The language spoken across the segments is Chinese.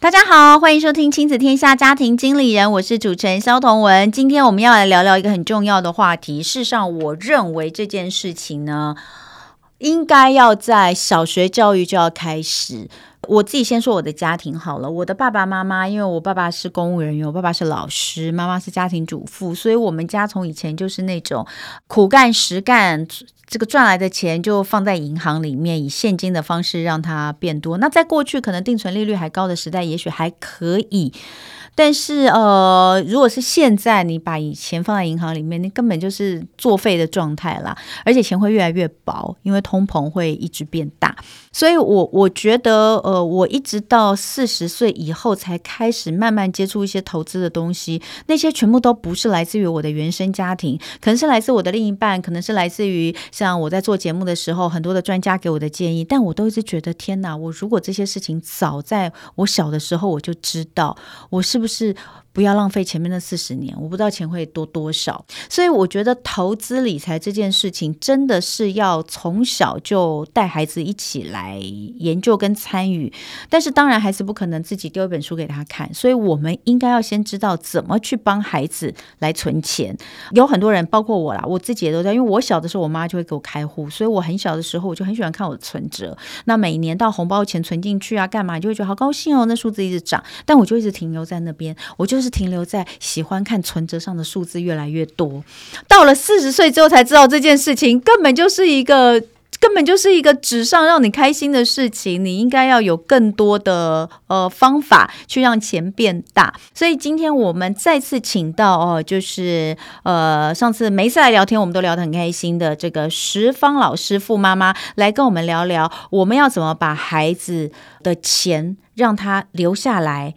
大家好，欢迎收听亲子天下家庭经理人，我是主持人萧彤文。今天我们要来聊聊一个很重要的话题。事实上，我认为这件事情呢，应该要在小学教育就要开始。我自己先说我的家庭好了，我的爸爸妈妈，因为我爸爸是公务人员，我爸爸是老师，妈妈是家庭主妇，所以我们家从以前就是那种苦干实干。这个赚来的钱就放在银行里面，以现金的方式让它变多。那在过去可能定存利率还高的时代，也许还可以。但是，呃，如果是现在，你把以前放在银行里面，你根本就是作废的状态啦，而且钱会越来越薄，因为通膨会一直变大。所以我，我觉得，呃，我一直到四十岁以后才开始慢慢接触一些投资的东西，那些全部都不是来自于我的原生家庭，可能是来自我的另一半，可能是来自于像我在做节目的时候，很多的专家给我的建议，但我都一直觉得，天哪，我如果这些事情早在我小的时候我就知道，我是不是。是不要浪费前面的四十年，我不知道钱会多多少，所以我觉得投资理财这件事情真的是要从小就带孩子一起来研究跟参与。但是当然还是不可能自己丢一本书给他看，所以我们应该要先知道怎么去帮孩子来存钱。有很多人，包括我啦，我自己也都在，因为我小的时候我妈就会给我开户，所以我很小的时候我就很喜欢看我的存折。那每年到红包钱存进去啊，干嘛就会觉得好高兴哦，那数字一直涨，但我就一直停留在那边，我就是。停留在喜欢看存折上的数字越来越多，到了四十岁之后才知道这件事情根本就是一个根本就是一个纸上让你开心的事情，你应该要有更多的呃方法去让钱变大。所以今天我们再次请到哦，就是呃上次每一次来聊天我们都聊得很开心的这个石方老师傅妈妈来跟我们聊聊，我们要怎么把孩子的钱让他留下来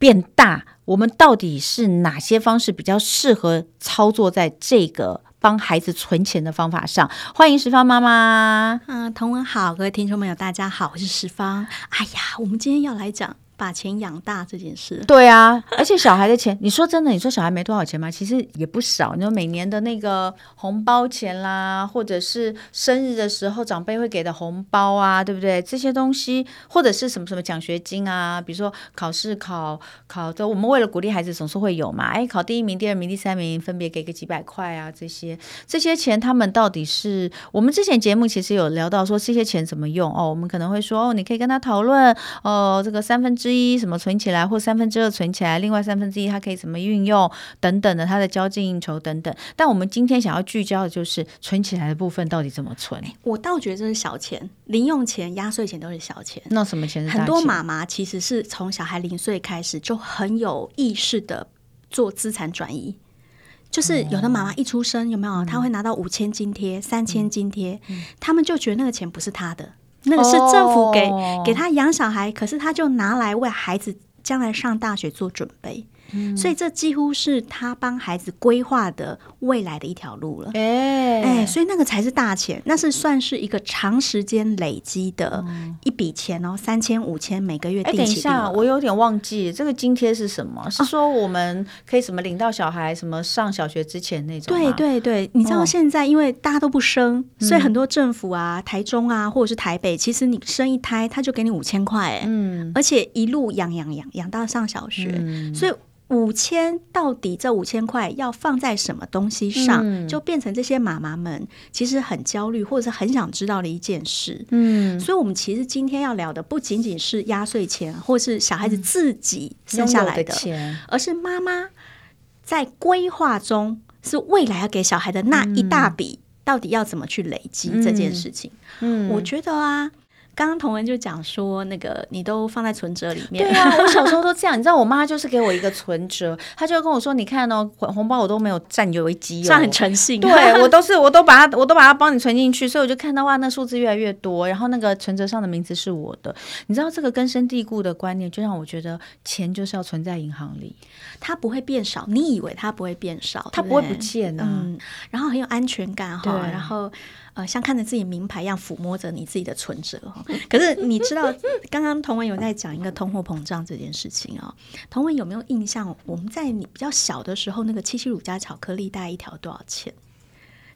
变大。我们到底是哪些方式比较适合操作在这个帮孩子存钱的方法上？欢迎十方妈妈。嗯，童文好，各位听众朋友，大家好，我是十方。哎呀，我们今天要来讲。把钱养大这件事，对啊，而且小孩的钱，你说真的，你说小孩没多少钱吗？其实也不少。你说每年的那个红包钱啦，或者是生日的时候长辈会给的红包啊，对不对？这些东西，或者是什么什么奖学金啊，比如说考试考考的，我们为了鼓励孩子，总是会有嘛。哎，考第一名、第二名、第三名，分别给个几百块啊，这些这些钱，他们到底是我们之前节目其实有聊到说这些钱怎么用哦。我们可能会说哦，你可以跟他讨论哦，这个三分之一什么存起来，或三分之二存起来，另外三分之一它可以怎么运用等等的，它的交际应酬等等。但我们今天想要聚焦的就是存起来的部分到底怎么存？我倒觉得这是小钱，零用钱、压岁钱都是小钱。那什么钱是钱？很多妈妈其实是从小孩零岁开始就很有意识的做资产转移，就是有的妈妈一出生有没有，她会拿到五千津贴、三千津贴，他们就觉得那个钱不是他的。那个是政府给、oh. 给他养小孩，可是他就拿来为孩子将来上大学做准备。嗯、所以这几乎是他帮孩子规划的未来的一条路了。哎、欸欸，所以那个才是大钱，那是算是一个长时间累积的一笔钱哦，三千五千每个月定期定。哎、欸，等一下，我有点忘记这个津贴是什么？是说我们可以什么领到小孩什么上小学之前那种？对对对，你知道现在因为大家都不生，哦、所以很多政府啊、台中啊或者是台北，其实你生一胎他就给你五千块，嗯，而且一路养养养养到上小学，嗯、所以。五千到底这五千块要放在什么东西上，嗯、就变成这些妈妈们其实很焦虑，或者是很想知道的一件事。嗯，所以，我们其实今天要聊的不仅仅是压岁钱，或是小孩子自己生下来的，的钱，而是妈妈在规划中是未来要给小孩的那一大笔，到底要怎么去累积这件事情。嗯，嗯我觉得啊。刚刚同文就讲说，那个你都放在存折里面。对啊，我小时候都这样。你知道，我妈就是给我一个存折，她就跟我说：“你看哦，红包我都没有占有危机哦，这样很诚信。”对我都是，我都把它，我都把它帮你存进去，所以我就看到哇，那数字越来越多，然后那个存折上的名字是我的。你知道这个根深蒂固的观念，就让我觉得钱就是要存在银行里，它不会变少。你以为它不会变少，它不会不见呢、啊。嗯，然后很有安全感哈，然后。呃，像看着自己名牌一样抚摸着你自己的存折哈。可是你知道，刚刚童文有在讲一个通货膨胀这件事情啊、哦。同文有没有印象？我们在你比较小的时候，那个七七乳加巧克力大概一条多少钱？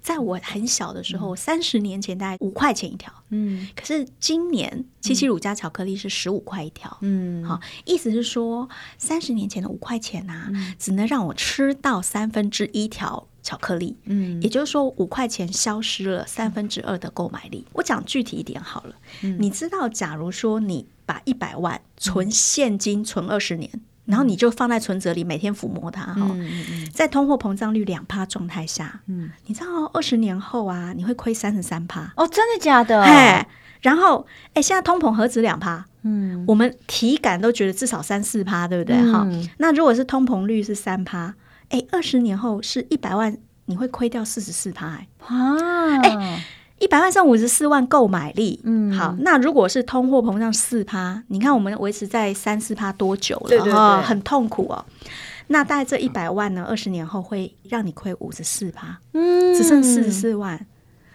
在我很小的时候，三十年前大概五块钱一条。嗯。可是今年七七乳加巧克力是十五块一条。嗯。好，意思是说，三十年前的五块钱啊，嗯、只能让我吃到三分之一条。巧克力，嗯，也就是说五块钱消失了三分之二的购买力。我讲具体一点好了，嗯，你知道，假如说你把一百万存现金存二十年，嗯，然后你就放在存折里，每天抚摸它哈，嗯，在通货膨胀率两趴状态下，嗯，你知道二十年后啊，你会亏三十三趴哦，真的假的？嘿，然后哎，现在通膨何止两趴？嗯，我们体感都觉得至少三四趴，对不对？哈，嗯，那如果是通膨率是三趴。哎，二十年后是一百万，你会亏掉四十四趴哎啊！哎，一百万剩五十四万购买力，嗯，好，那如果是通货膨胀四趴，你看我们维持在三四趴多久了？对对对，很痛苦哦。那大概这一百万呢，二十年后会让你亏五十四趴，嗯，只剩四十四万。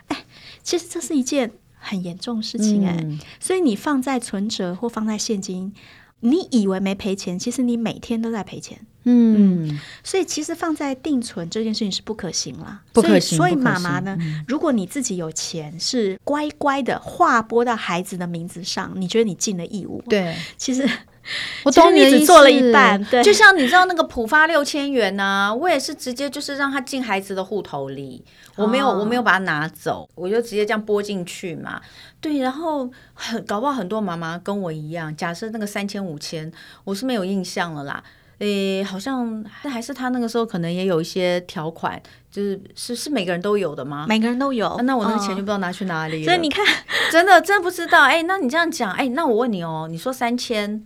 哎，其实这是一件很严重的事情哎，嗯，所以你放在存折或放在现金。你以为没赔钱，其实你每天都在赔钱。嗯，嗯，所以其实放在定存这件事情是不可行啦，不可行。所以，所以妈妈呢，嗯，如果你自己有钱，是乖乖的划拨到孩子的名字上，你觉得你尽了义务。对，其实。我懂你只做了一半，对，就像你知道那个浦发六千元呢、啊，我也是直接就是让他进孩子的户头里，我没有、哦、我没有把它拿走，我就直接这样拨进去嘛。对，然后很搞不好很多妈妈跟我一样，假设那个三千五千，我是没有印象了啦。诶，好像还是他那个时候可能也有一些条款，就是是是每个人都有的吗？每个人都有，啊、那我那个钱就不知道拿去哪里了。所以你看，真的真的不知道。哎，那你这样讲，哎，那我问你哦，你说三千。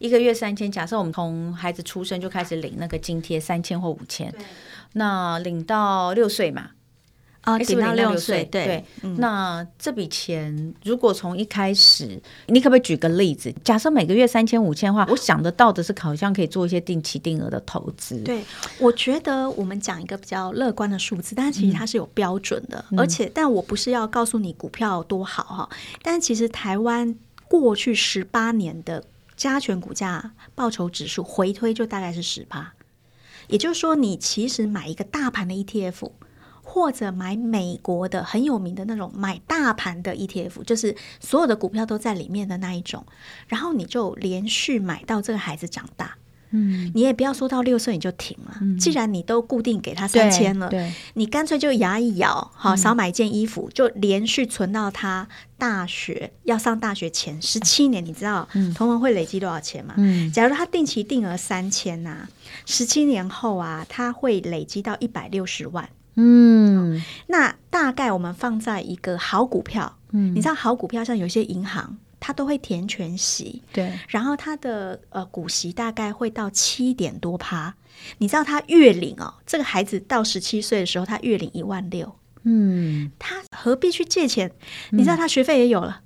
一个月三千，假设我们从孩子出生就开始领那个津贴三千或五千，那领到六岁嘛？啊，领到六岁，对。对嗯、那这笔钱如果从一开始，你可不可以举个例子？假设每个月三千五千的话，我想得到的是好像可以做一些定期定额的投资。对，我觉得我们讲一个比较乐观的数字，但其实它是有标准的，嗯、而且但我不是要告诉你股票多好哈，但其实台湾过去十八年的。加权股价报酬指数回推就大概是十趴，也就是说，你其实买一个大盘的 ETF，或者买美国的很有名的那种买大盘的 ETF，就是所有的股票都在里面的那一种，然后你就连续买到这个孩子长大。嗯，你也不要说到六岁你就停了。嗯、既然你都固定给他三千了，对，你干脆就牙一咬，好少买一件衣服，嗯、就连续存到他大学要上大学前十七年。你知道，同文会累积多少钱吗？嗯，假如他定期定额三千呐，十七年后啊，他会累积到一百六十万。嗯，那大概我们放在一个好股票，嗯，你知道好股票像有些银行。它都会填全息，对，然后他的呃股息大概会到七点多趴。你知道他月领哦，这个孩子到十七岁的时候，他月领一万六，嗯，他何必去借钱？你知道他学费也有了，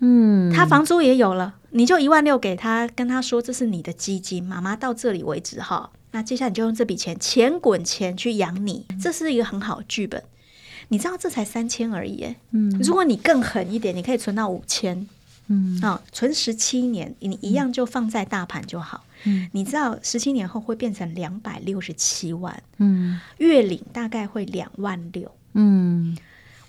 嗯，他房租也有了，你就一万六给他，跟他说这是你的基金，妈妈到这里为止哈。那接下来你就用这笔钱钱滚钱去养你，这是一个很好的剧本。你知道这才三千而已，嗯，如果你更狠一点，你可以存到五千。嗯，啊、哦，存十七年，你一样就放在大盘就好。嗯，你知道十七年后会变成两百六十七万，嗯，月领大概会两万六。嗯，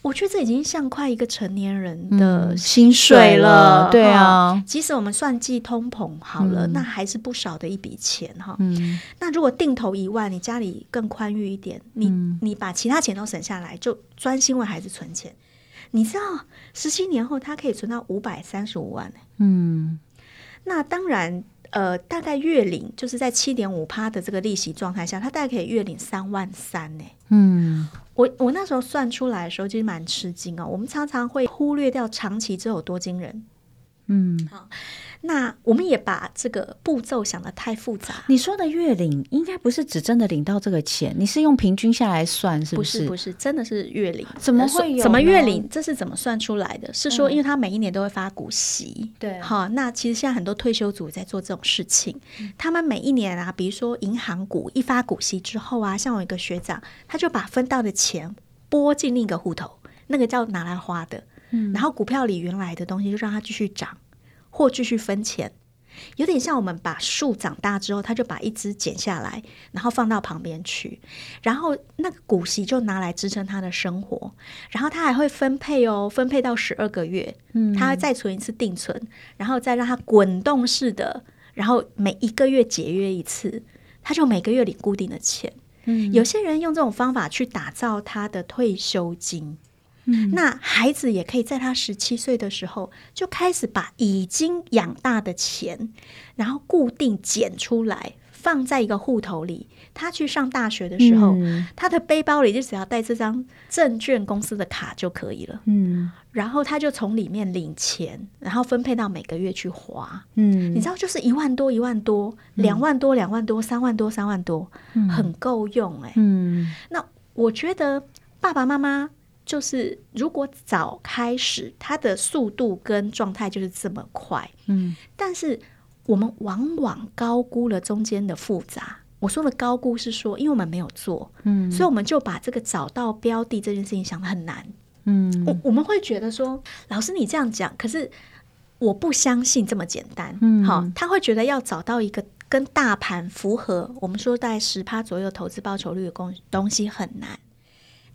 我觉得这已经像快一个成年人的薪水了。嗯、对啊，即使我们算计通膨好了，嗯、那还是不少的一笔钱哈。嗯，那如果定投一万，你家里更宽裕一点，你你把其他钱都省下来，就专心为孩子存钱。你知道，十七年后他可以存到五百三十五万。嗯，那当然，呃，大概月领就是在七点五趴的这个利息状态下，他大概可以月领三万三呢。嗯，我我那时候算出来的时候，其实蛮吃惊哦。我们常常会忽略掉长期之后多惊人。嗯，好。那我们也把这个步骤想得太复杂。你说的月领应该不是只真的领到这个钱，你是用平均下来算，是不是？不是，不是，真的是月领。怎么会有？怎么月领？这是怎么算出来的？是说，因为他每一年都会发股息。对、嗯，好。那其实现在很多退休族在做这种事情，嗯、他们每一年啊，比如说银行股一发股息之后啊，像我一个学长，他就把分到的钱拨进另一个户头，那个叫拿来花的。嗯，然后股票里原来的东西就让它继续涨。或继续分钱，有点像我们把树长大之后，他就把一枝剪下来，然后放到旁边去，然后那个股息就拿来支撑他的生活，然后他还会分配哦，分配到十二个月，嗯，他再存一次定存，然后再让它滚动式的，然后每一个月节约一次，他就每个月领固定的钱。嗯，有些人用这种方法去打造他的退休金。嗯、那孩子也可以在他十七岁的时候就开始把已经养大的钱，然后固定捡出来放在一个户头里。他去上大学的时候，嗯、他的背包里就只要带这张证券公司的卡就可以了。嗯，然后他就从里面领钱，然后分配到每个月去花。嗯，你知道，就是一万多，一万多，两万多，两万多，三万多，三万多，嗯、很够用哎、欸。嗯，那我觉得爸爸妈妈。就是如果早开始，它的速度跟状态就是这么快，嗯，但是我们往往高估了中间的复杂。我说的高估是说，因为我们没有做，嗯，所以我们就把这个找到标的这件事情想得很难，嗯，我我们会觉得说，老师你这样讲，可是我不相信这么简单，嗯，好，他会觉得要找到一个跟大盘符合，我们说大概十趴左右投资报酬率的公东西很难。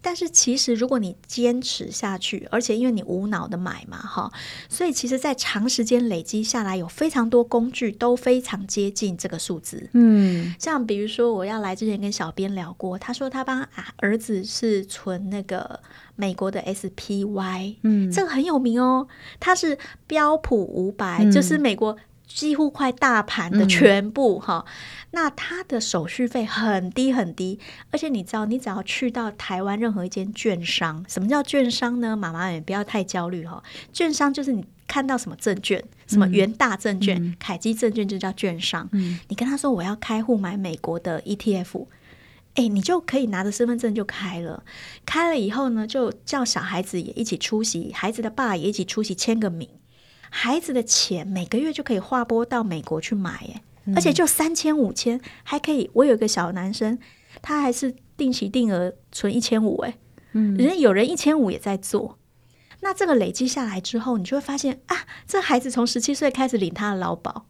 但是其实，如果你坚持下去，而且因为你无脑的买嘛，哈，所以其实，在长时间累积下来，有非常多工具都非常接近这个数字。嗯，像比如说，我要来之前跟小编聊过，他说他帮儿子是存那个美国的 SPY，嗯，这个很有名哦，它是标普五百，嗯，就是美国。几乎快大盘的全部哈，嗯、那它的手续费很低很低，而且你知道，你只要去到台湾任何一间券商，什么叫券商呢？妈妈也不要太焦虑哈，券商就是你看到什么证券，什么元大证券、嗯、凯基证券就叫券商。嗯、你跟他说我要开户买美国的 ETF，哎，你就可以拿着身份证就开了。开了以后呢，就叫小孩子也一起出席，孩子的爸也一起出席，签个名。孩子的钱每个月就可以划拨到美国去买，哎，而且就三千五千，还可以。我有一个小男生，他还是定期定额存一千五，哎，嗯，人有人一千五也在做。那这个累积下来之后，你就会发现啊，这孩子从十七岁开始领他的劳保，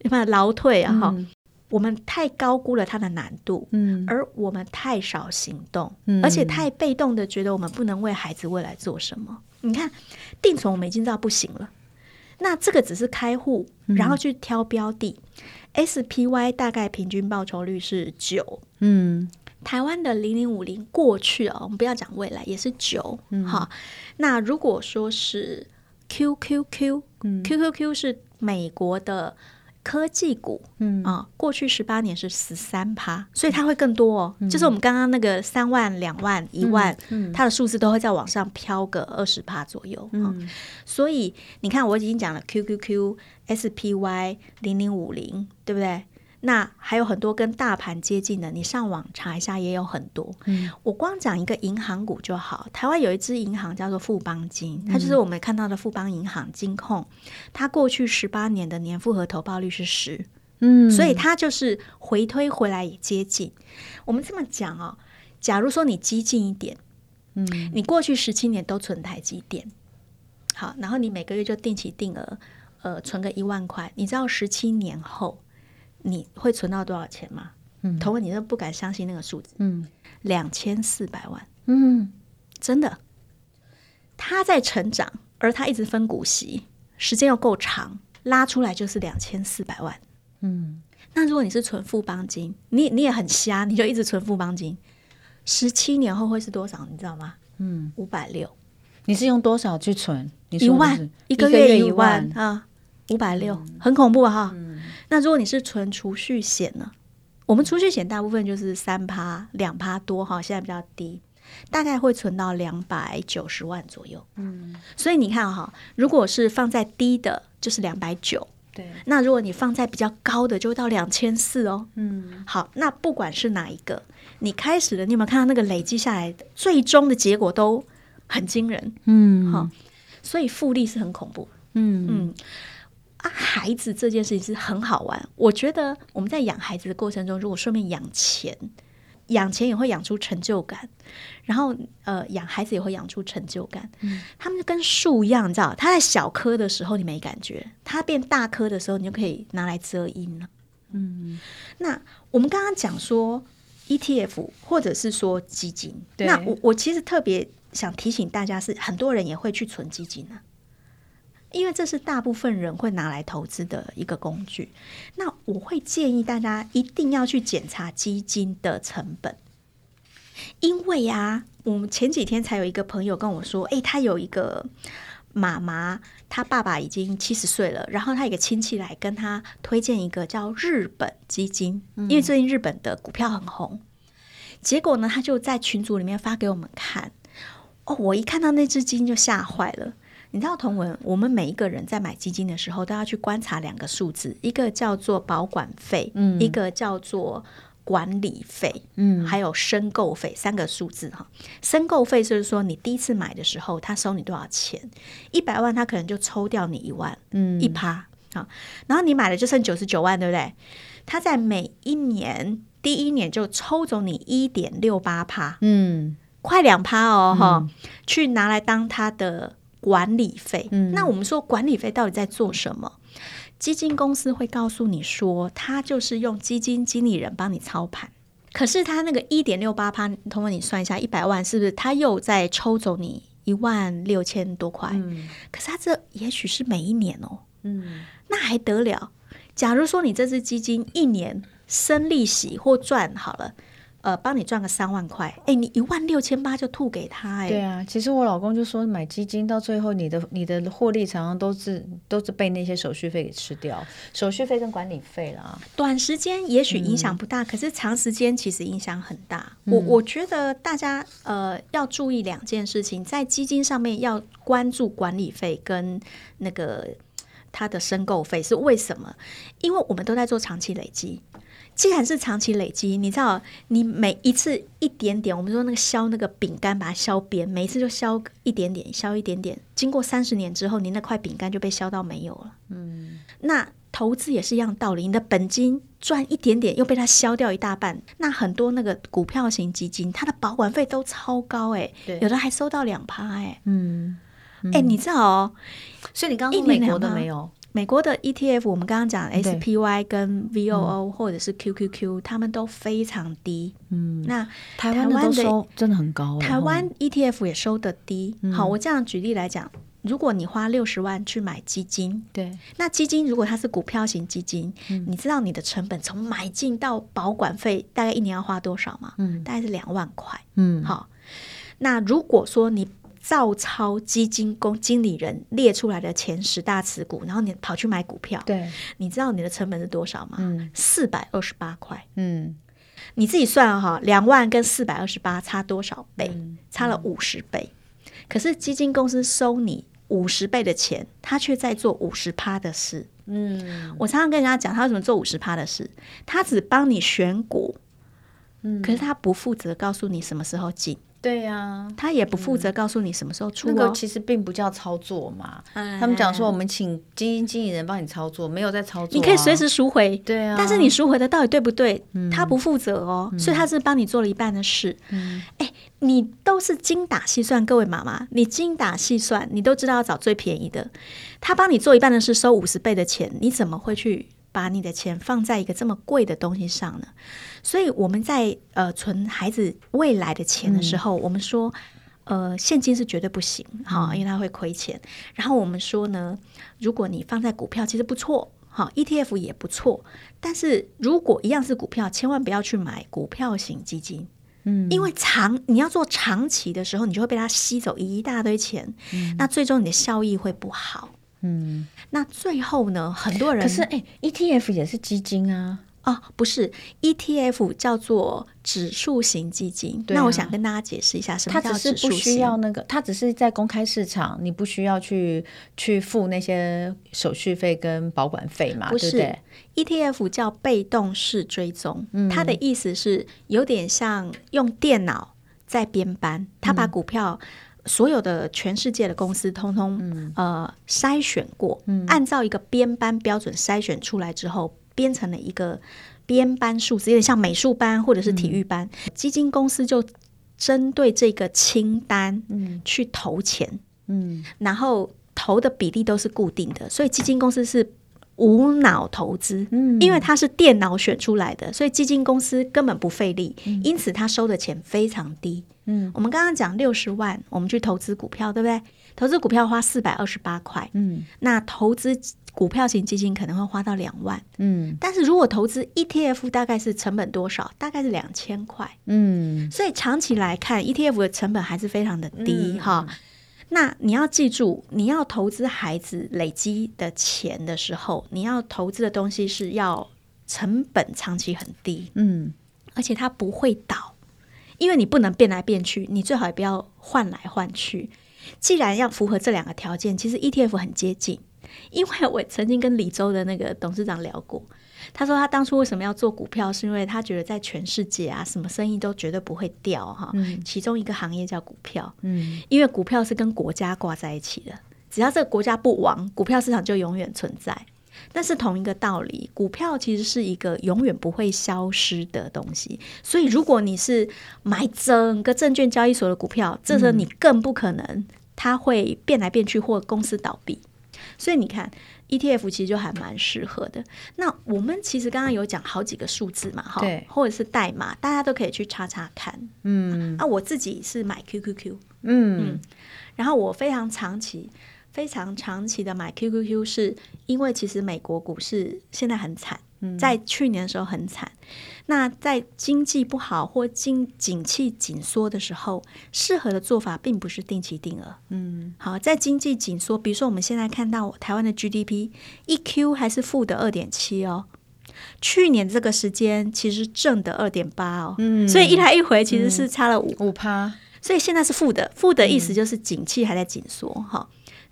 你看劳退啊，哈、嗯，我们太高估了他的难度，嗯，而我们太少行动，嗯，而且太被动的觉得我们不能为孩子未来做什么。你看定存，我们已经知道不行了。那这个只是开户，然后去挑标的。嗯、SPY 大概平均报酬率是九，嗯，台湾的零零五零过去哦，我们不要讲未来，也是九，嗯，哈。那如果说是 QQQ，嗯，QQQ 是美国的。科技股，嗯。啊，过去十八年是十三趴，所以它会更多哦。嗯、就是我们刚刚那个三万、两万、一万，嗯，嗯它的数字都会再往上飘个二十趴左右，嗯，所以你看，我已经讲了 QQQ、SPY、零零五零，对不对？那还有很多跟大盘接近的，你上网查一下也有很多。嗯，我光讲一个银行股就好。台湾有一支银行叫做富邦金，它就是我们看到的富邦银行金控。它过去十八年的年复合投报率是十，嗯，所以它就是回推回来也接近。我们这么讲哦，假如说你激进一点，嗯，你过去十七年都存台积电，好，然后你每个月就定期定额，呃，存个一万块，你知道十七年后。你会存到多少钱吗？嗯，同文你都不敢相信那个数字。嗯，两千四百万。嗯，真的，他在成长，而他一直分股息，时间又够长，拉出来就是两千四百万。嗯，那如果你是存富邦金，你你也很瞎，你就一直存富邦金，十七年后会是多少？你知道吗？嗯，五百六。你是用多少去存？你一万，一个月一万啊，五百六，很恐怖哈。嗯那如果你是存储蓄险呢？我们储蓄险大部分就是三趴、两趴多哈，现在比较低。大概会存到两百九十万左右。嗯，所以你看哈，如果是放在低的，就是两百九。对，那如果你放在比较高的，就会到两千四哦。嗯，好，那不管是哪一个，你开始的，你有没有看到那个累积下来的，最终的结果都很惊人？嗯，好，所以复利是很恐怖。嗯嗯。啊，孩子这件事情是很好玩。我觉得我们在养孩子的过程中，如果顺便养钱，养钱也会养出成就感。然后，呃，养孩子也会养出成就感。嗯，他们就跟树一样，你知道，它在小棵的时候你没感觉，它变大棵的时候，你就可以拿来遮阴了。嗯，那我们刚刚讲说 ETF 或者是说基金，对那我我其实特别想提醒大家是，很多人也会去存基金呢。因为这是大部分人会拿来投资的一个工具，那我会建议大家一定要去检查基金的成本，因为呀、啊，我们前几天才有一个朋友跟我说，诶，他有一个妈妈，他爸爸已经七十岁了，然后他有一个亲戚来跟他推荐一个叫日本基金，因为最近日本的股票很红，结果呢，他就在群组里面发给我们看，哦，我一看到那只基金就吓坏了。你知道同文，我们每一个人在买基金的时候都要去观察两个数字，一个叫做保管费，嗯，一个叫做管理费，嗯，还有申购费，三个数字哈。申购费就是说你第一次买的时候，他收你多少钱？一百万，他可能就抽掉你一万，嗯，一趴啊。然后你买了就剩九十九万，对不对？他在每一年第一年就抽走你一点六八趴，嗯，快两趴哦，哈，去拿来当他的。管理费，嗯，那我们说管理费到底在做什么？基金公司会告诉你说，他就是用基金经理人帮你操盘。可是他那个一点六八趴，通过你算一下，一百万是不是他又在抽走你一万六千多块？嗯，可是他这也许是每一年哦，嗯，那还得了？假如说你这支基金一年生利息或赚好了。呃，帮你赚个三万块，哎，你一万六千八就吐给他，哎，对啊，其实我老公就说，买基金到最后，你的你的获利常常都是都是被那些手续费给吃掉，手续费跟管理费啦。短时间也许影响不大，嗯、可是长时间其实影响很大。嗯、我我觉得大家呃要注意两件事情，在基金上面要关注管理费跟那个它的申购费是为什么？因为我们都在做长期累积。既然是长期累积，你知道，你每一次一点点，我们说那个削那个饼干，把它削边，每一次就削一点点，削一点点，经过三十年之后，你那块饼干就被削到没有了。嗯，那投资也是一样道理，你的本金赚一点点，又被它削掉一大半。那很多那个股票型基金，它的保管费都超高哎、有的还收到两趴哎。嗯，哎、欸，你知道哦，所以你刚刚说美国的没有。美国的 ETF，我们刚刚讲 SPY 跟 VOO 或者是 QQQ，他们都非常低。嗯，那台湾的收真的很高。台湾 ETF 也收得低。好，我这样举例来讲，如果你花六十万去买基金，对，那基金如果它是股票型基金，你知道你的成本从买进到保管费大概一年要花多少吗？嗯，大概是两万块。嗯，好，那如果说你照抄基金公经理人列出来的前十大持股，然后你跑去买股票，对，你知道你的成本是多少吗？嗯，四百二十八块。嗯，你自己算哈，两万跟四百二十八差多少倍？嗯，差了五十倍。可是基金公司收你五十倍的钱，他却在做五十趴的事。嗯，我常常跟人家讲，他为什么做五十趴的事？他只帮你选股，嗯，可是他不负责告诉你什么时候进。对呀、啊，他也不负责告诉你什么时候出、哦嗯。那个其实并不叫操作嘛。哎、他们讲说，我们请基金经理人帮你操作，没有在操作、啊。你可以随时赎回。对啊，但是你赎回的到底对不对？嗯、他不负责哦，嗯、所以他是帮你做了一半的事。嗯，哎，你都是精打细算，各位妈妈，你精打细算，你都知道要找最便宜的。他帮你做一半的事，收五十倍的钱，你怎么会去？把你的钱放在一个这么贵的东西上呢？所以我们在呃存孩子未来的钱的时候，嗯、我们说呃现金是绝对不行哈，因为它会亏钱。然后我们说呢，如果你放在股票，其实不错哈，ETF 也不错。但是如果一样是股票，千万不要去买股票型基金，嗯，因为长你要做长期的时候，你就会被它吸走一大堆钱，嗯、那最终你的效益会不好。嗯，那最后呢？很多人可是哎，ETF 也是基金啊。哦，不是 ETF 叫做指数型基金。啊、那我想跟大家解释一下，什么叫指数型？它只是不需要那个，它只是在公开市场，你不需要去去付那些手续费跟保管费嘛？不是对不对，ETF 叫被动式追踪，嗯、它的意思是有点像用电脑在编班，它把股票。所有的全世界的公司通通、嗯、呃筛选过，嗯、按照一个编班标准筛选出来之后，编成了一个编班数字，有点像美术班或者是体育班。嗯、基金公司就针对这个清单嗯。去投钱，嗯，然后投的比例都是固定的，所以基金公司是无脑投资，嗯，因为它是电脑选出来的，所以基金公司根本不费力，嗯、因此他收的钱非常低。嗯，我们刚刚讲六十万，我们去投资股票，对不对？投资股票花四百二十八块，嗯，那投资股票型基金可能会花到两万，嗯，但是如果投资 ETF，大概是成本多少？大概是两千块，嗯，所以长期来看，ETF 的成本还是非常的低哈。嗯，那你要记住，你要投资孩子累积的钱的时候，你要投资的东西是要成本长期很低，嗯，而且它不会倒。因为你不能变来变去，你最好也不要换来换去。既然要符合这两个条件，其实 ETF 很接近。因为我曾经跟李州的那个董事长聊过，他说他当初为什么要做股票，是因为他觉得在全世界啊，什么生意都绝对不会掉哈。嗯、其中一个行业叫股票，嗯，因为股票是跟国家挂在一起的，只要这个国家不亡，股票市场就永远存在。但是同一个道理，股票其实是一个永远不会消失的东西。所以，如果你是买整个证券交易所的股票，这时候你更不可能它会变来变去或公司倒闭。所以你看，ETF 其实就还蛮适合的。那我们其实刚刚有讲好几个数字嘛，哈对，或者是代码，大家都可以去查查看。嗯，啊，我自己是买 QQQ，嗯，嗯，然后我非常长期。非常长期的买 QQQ，是因为其实美国股市现在很惨，在去年的时候很惨。那在经济不好或经景气紧缩的时候，适合的做法并不是定期定额。嗯，好，在经济紧缩，比如说我们现在看到台湾的 GDP 一 Q 还是负的二点七哦，去年这个时间其实正的二点八哦，嗯，所以一来一回其实是差了五。五趴，所以现在是负的，负的意思就是景气还在紧缩哈。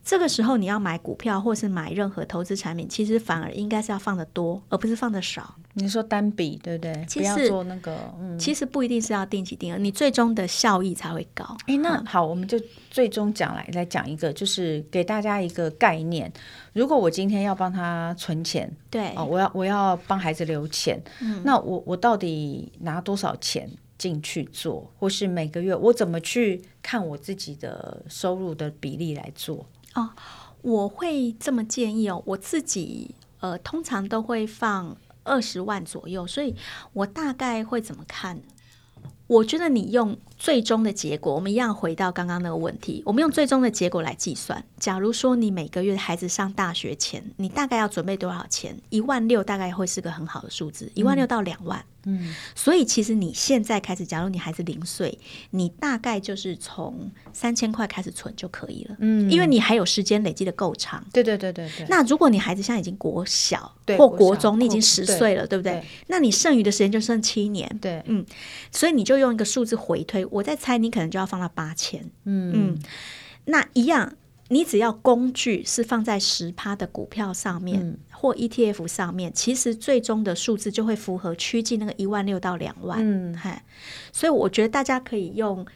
这个时候你要买股票或是买任何投资产品，其实反而应该是要放的多，而不是放的少。你说单笔对不对？其实不要做那个，嗯，其实不一定是要定期定额，你最终的效益才会高。诶，那好，我们就最终讲来来讲一个，就是给大家一个概念。如果我今天要帮他存钱，对，哦，我要我要帮孩子留钱，嗯，那我我到底拿多少钱进去做，或是每个月我怎么去看我自己的收入的比例来做？哦，我会这么建议哦。我自己呃，通常都会放二十万左右，所以我大概会怎么看？我觉得你用最终的结果，我们一样回到刚刚那个问题，我们用最终的结果来计算。假如说你每个月孩子上大学前，你大概要准备多少钱？一万六大概会是个很好的数字，一万六到两万。嗯，所以其实你现在开始，假如你孩子零岁，你大概就是从三千块开始存就可以了。嗯，因为你还有时间累积的够长。对对对对对。那如果你孩子现在已经国小或国中，你已经十岁了，对不对？那你剩余的时间就剩七年。对，嗯，所以你就用一个数字回推，我在猜你可能就要放到八千。嗯嗯，那一样。你只要工具是放在十趴的股票上面，嗯、或 ETF 上面，其实最终的数字就会符合趋近那个一万六到两万。嗯，嗨，所以我觉得大家可以用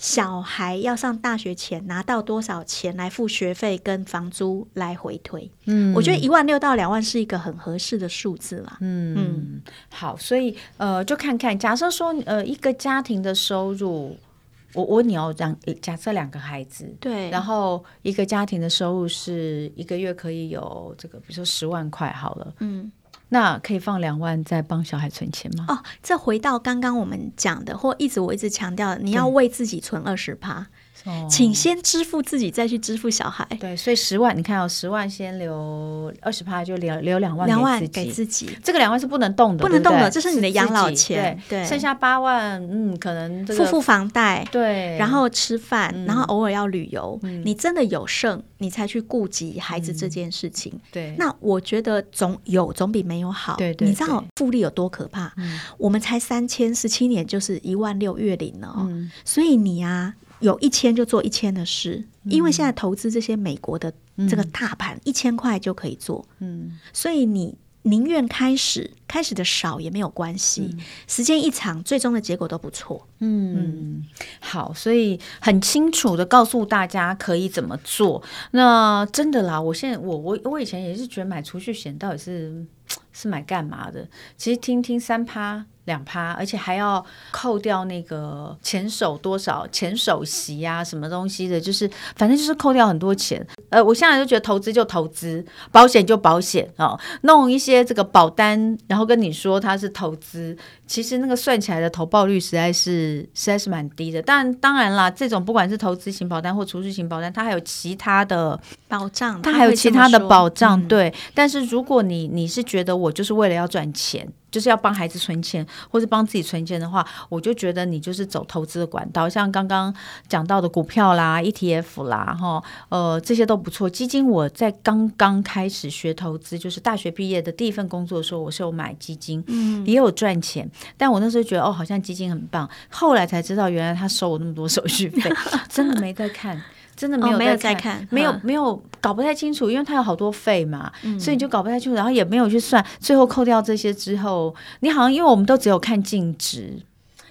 小孩要上大学前拿到多少钱来付学费跟房租来回推。嗯，我觉得一万六到两万是一个很合适的数字啦。嗯嗯，好，所以呃，就看看，假设说呃，一个家庭的收入。我我你要让假设两个孩子，对，然后一个家庭的收入是一个月可以有这个，比如说十万块好了，嗯，那可以放两万再帮小孩存钱吗？哦，这回到刚刚我们讲的，或一直我一直强调，你要为自己存二十趴。请先支付自己，再去支付小孩。对，所以十万，你看哦，十万先留二十趴，就留留两万，两万给自己。这个两万是不能动的，不能动的，这是你的养老钱。对，剩下八万，嗯，可能付付房贷，对，然后吃饭，然后偶尔要旅游。你真的有剩，你才去顾及孩子这件事情。对，那我觉得总有总比没没有好。对你知道复利有多可怕？嗯、我们才三千，十七年就是一万六月龄了、所以你啊，有一千就做一千的事，嗯、因为现在投资这些美国的这个大盘，一千块就可以做。嗯，所以你。宁愿开始，开始的少也没有关系。嗯、时间一长，最终的结果都不错。嗯，嗯好，所以很清楚的告诉大家可以怎么做。那真的啦，我现在我我我以前也是觉得买储蓄险到底是是买干嘛的？其实听听三趴。两趴，而且还要扣掉那个前手多少前手席啊，什么东西的，就是反正就是扣掉很多钱。呃，我现在就觉得投资就投资，保险就保险哦，弄一些这个保单，然后跟你说它是投资，其实那个算起来的投报率实在是实在是蛮低的。但当然啦，这种不管是投资型保单或储蓄型保单，它还有其他的保障，它还有其他的保障。对，但是如果你你是觉得我就是为了要赚钱。就是要帮孩子存钱，或是帮自己存钱的话，我就觉得你就是走投资的管道，像刚刚讲到的股票啦、ETF 啦，哈，呃，这些都不错。基金我在刚刚开始学投资，就是大学毕业的第一份工作的时候，我是有买基金，嗯，也有赚钱。但我那时候觉得，哦，好像基金很棒。后来才知道，原来他收我那么多手续费，真的没在看。真的没有在看，哦、没有在看，没有没有搞不太清楚，因为它有好多费嘛，嗯、所以你就搞不太清楚，然后也没有去算，最后扣掉这些之后，你好像因为我们都只有看净值，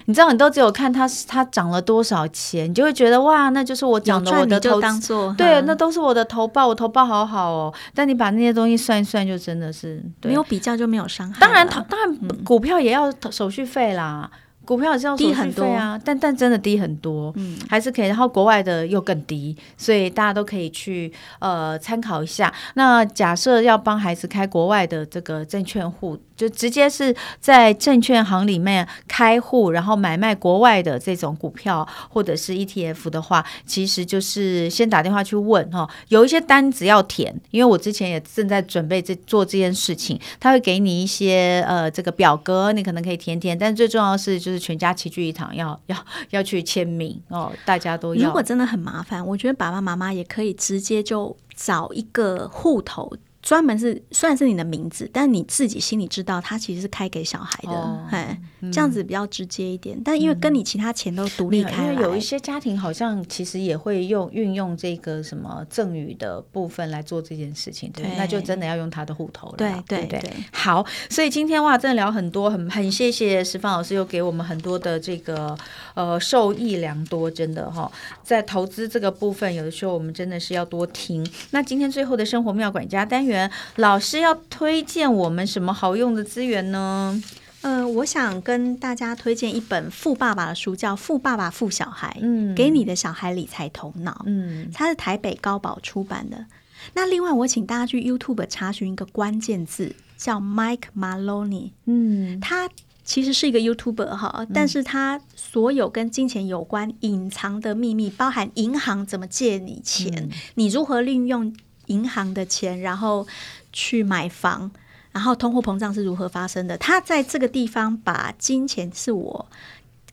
你知道，你都只有看它它涨了多少钱，你就会觉得哇，那就是我涨的我的投资，对，那都是我的投报，我投报好好哦。但你把那些东西算一算，就真的是没有比较就没有伤害。当然，当然股票也要手续费啦。嗯股票是要低很多啊，但但真的低很多，嗯，还是可以。然后国外的又更低，所以大家都可以去呃参考一下。那假设要帮孩子开国外的这个证券户。就直接是在证券行里面开户，然后买卖国外的这种股票或者是 ETF 的话，其实就是先打电话去问哈，有一些单子要填，因为我之前也正在准备这做这件事情，他会给你一些呃这个表格，你可能可以填填，但最重要的是全家齐聚一堂，要 要要去签名哦，大家都要。如果真的很麻烦，我觉得爸爸妈妈也可以直接就找一个户头。专门是虽然是你的名字，但你自己心里知道，他其实是开给小孩的，哎、哦，嗯、这样子比较直接一点。但因为跟你其他钱都独立开、嗯，因为有一些家庭好像其实也会用运用这个什么赠与的部分来做这件事情，对，对那就真的要用他的户头了，对对对，好，所以今天哇，真的聊很多，很很谢谢石方老师又给我们很多的这个呃受益良多，真的哈、哦，在投资这个部分，有的时候我们真的是要多听。那今天最后的生活妙管家单元。老师要推荐我们什么好用的资源呢？呃，我想跟大家推荐一本富爸爸的书，叫《富爸爸富小孩》，嗯，给你的小孩理财头脑，嗯，它是台北高宝出版的。那另外，我请大家去 YouTube 查询一个关键字，叫 Mike Maloney，嗯，他其实是一个 YouTuber 哈，但是他所有跟金钱有关隐藏的秘密，包含银行怎么借你钱，嗯、你如何利用。银行的钱，然后去买房，然后通货膨胀是如何发生的？他在这个地方把金钱是我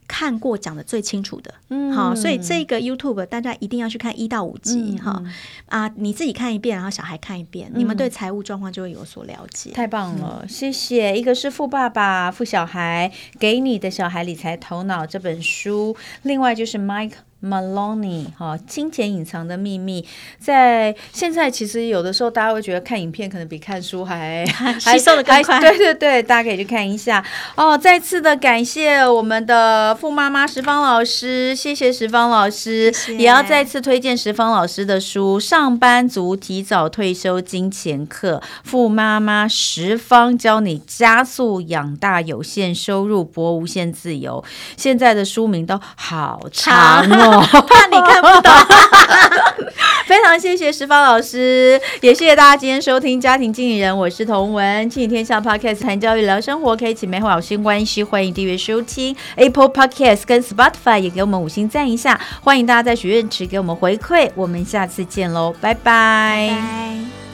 看过讲的最清楚的，嗯，好，所以这个 YouTube 大家一定要去看一到五集，哈、嗯，啊，你自己看一遍，然后小孩看一遍，嗯、你们对财务状况就会有所了解。太棒了，嗯、谢谢。一个是富爸爸富小孩给你的小孩理财头脑这本书，另外就是 Mike。Maloney 哈，金钱隐藏的秘密，在现在其实有的时候大家会觉得看影片可能比看书还 吸收的更快，对对对，大家可以去看一下。哦。再次的感谢我们的富妈妈石芳老师，谢谢石芳老师，谢谢。也要再次推荐石芳老师的书《上班族提早退休金钱课》，富妈妈石芳教你加速养大有限收入，博无限自由。现在的书名都好长 哦。怕你看不懂，非常谢谢石方老师，也谢谢大家今天收听家庭经理人，我是童文，亲子天下 Podcast 谈教育聊生活，可以请美好老师关系，欢迎订阅收听 Apple Podcast 跟 Spotify，也给我们五星赞一下，欢迎大家在许愿池给我们回馈，我们下次见喽，拜拜。拜拜。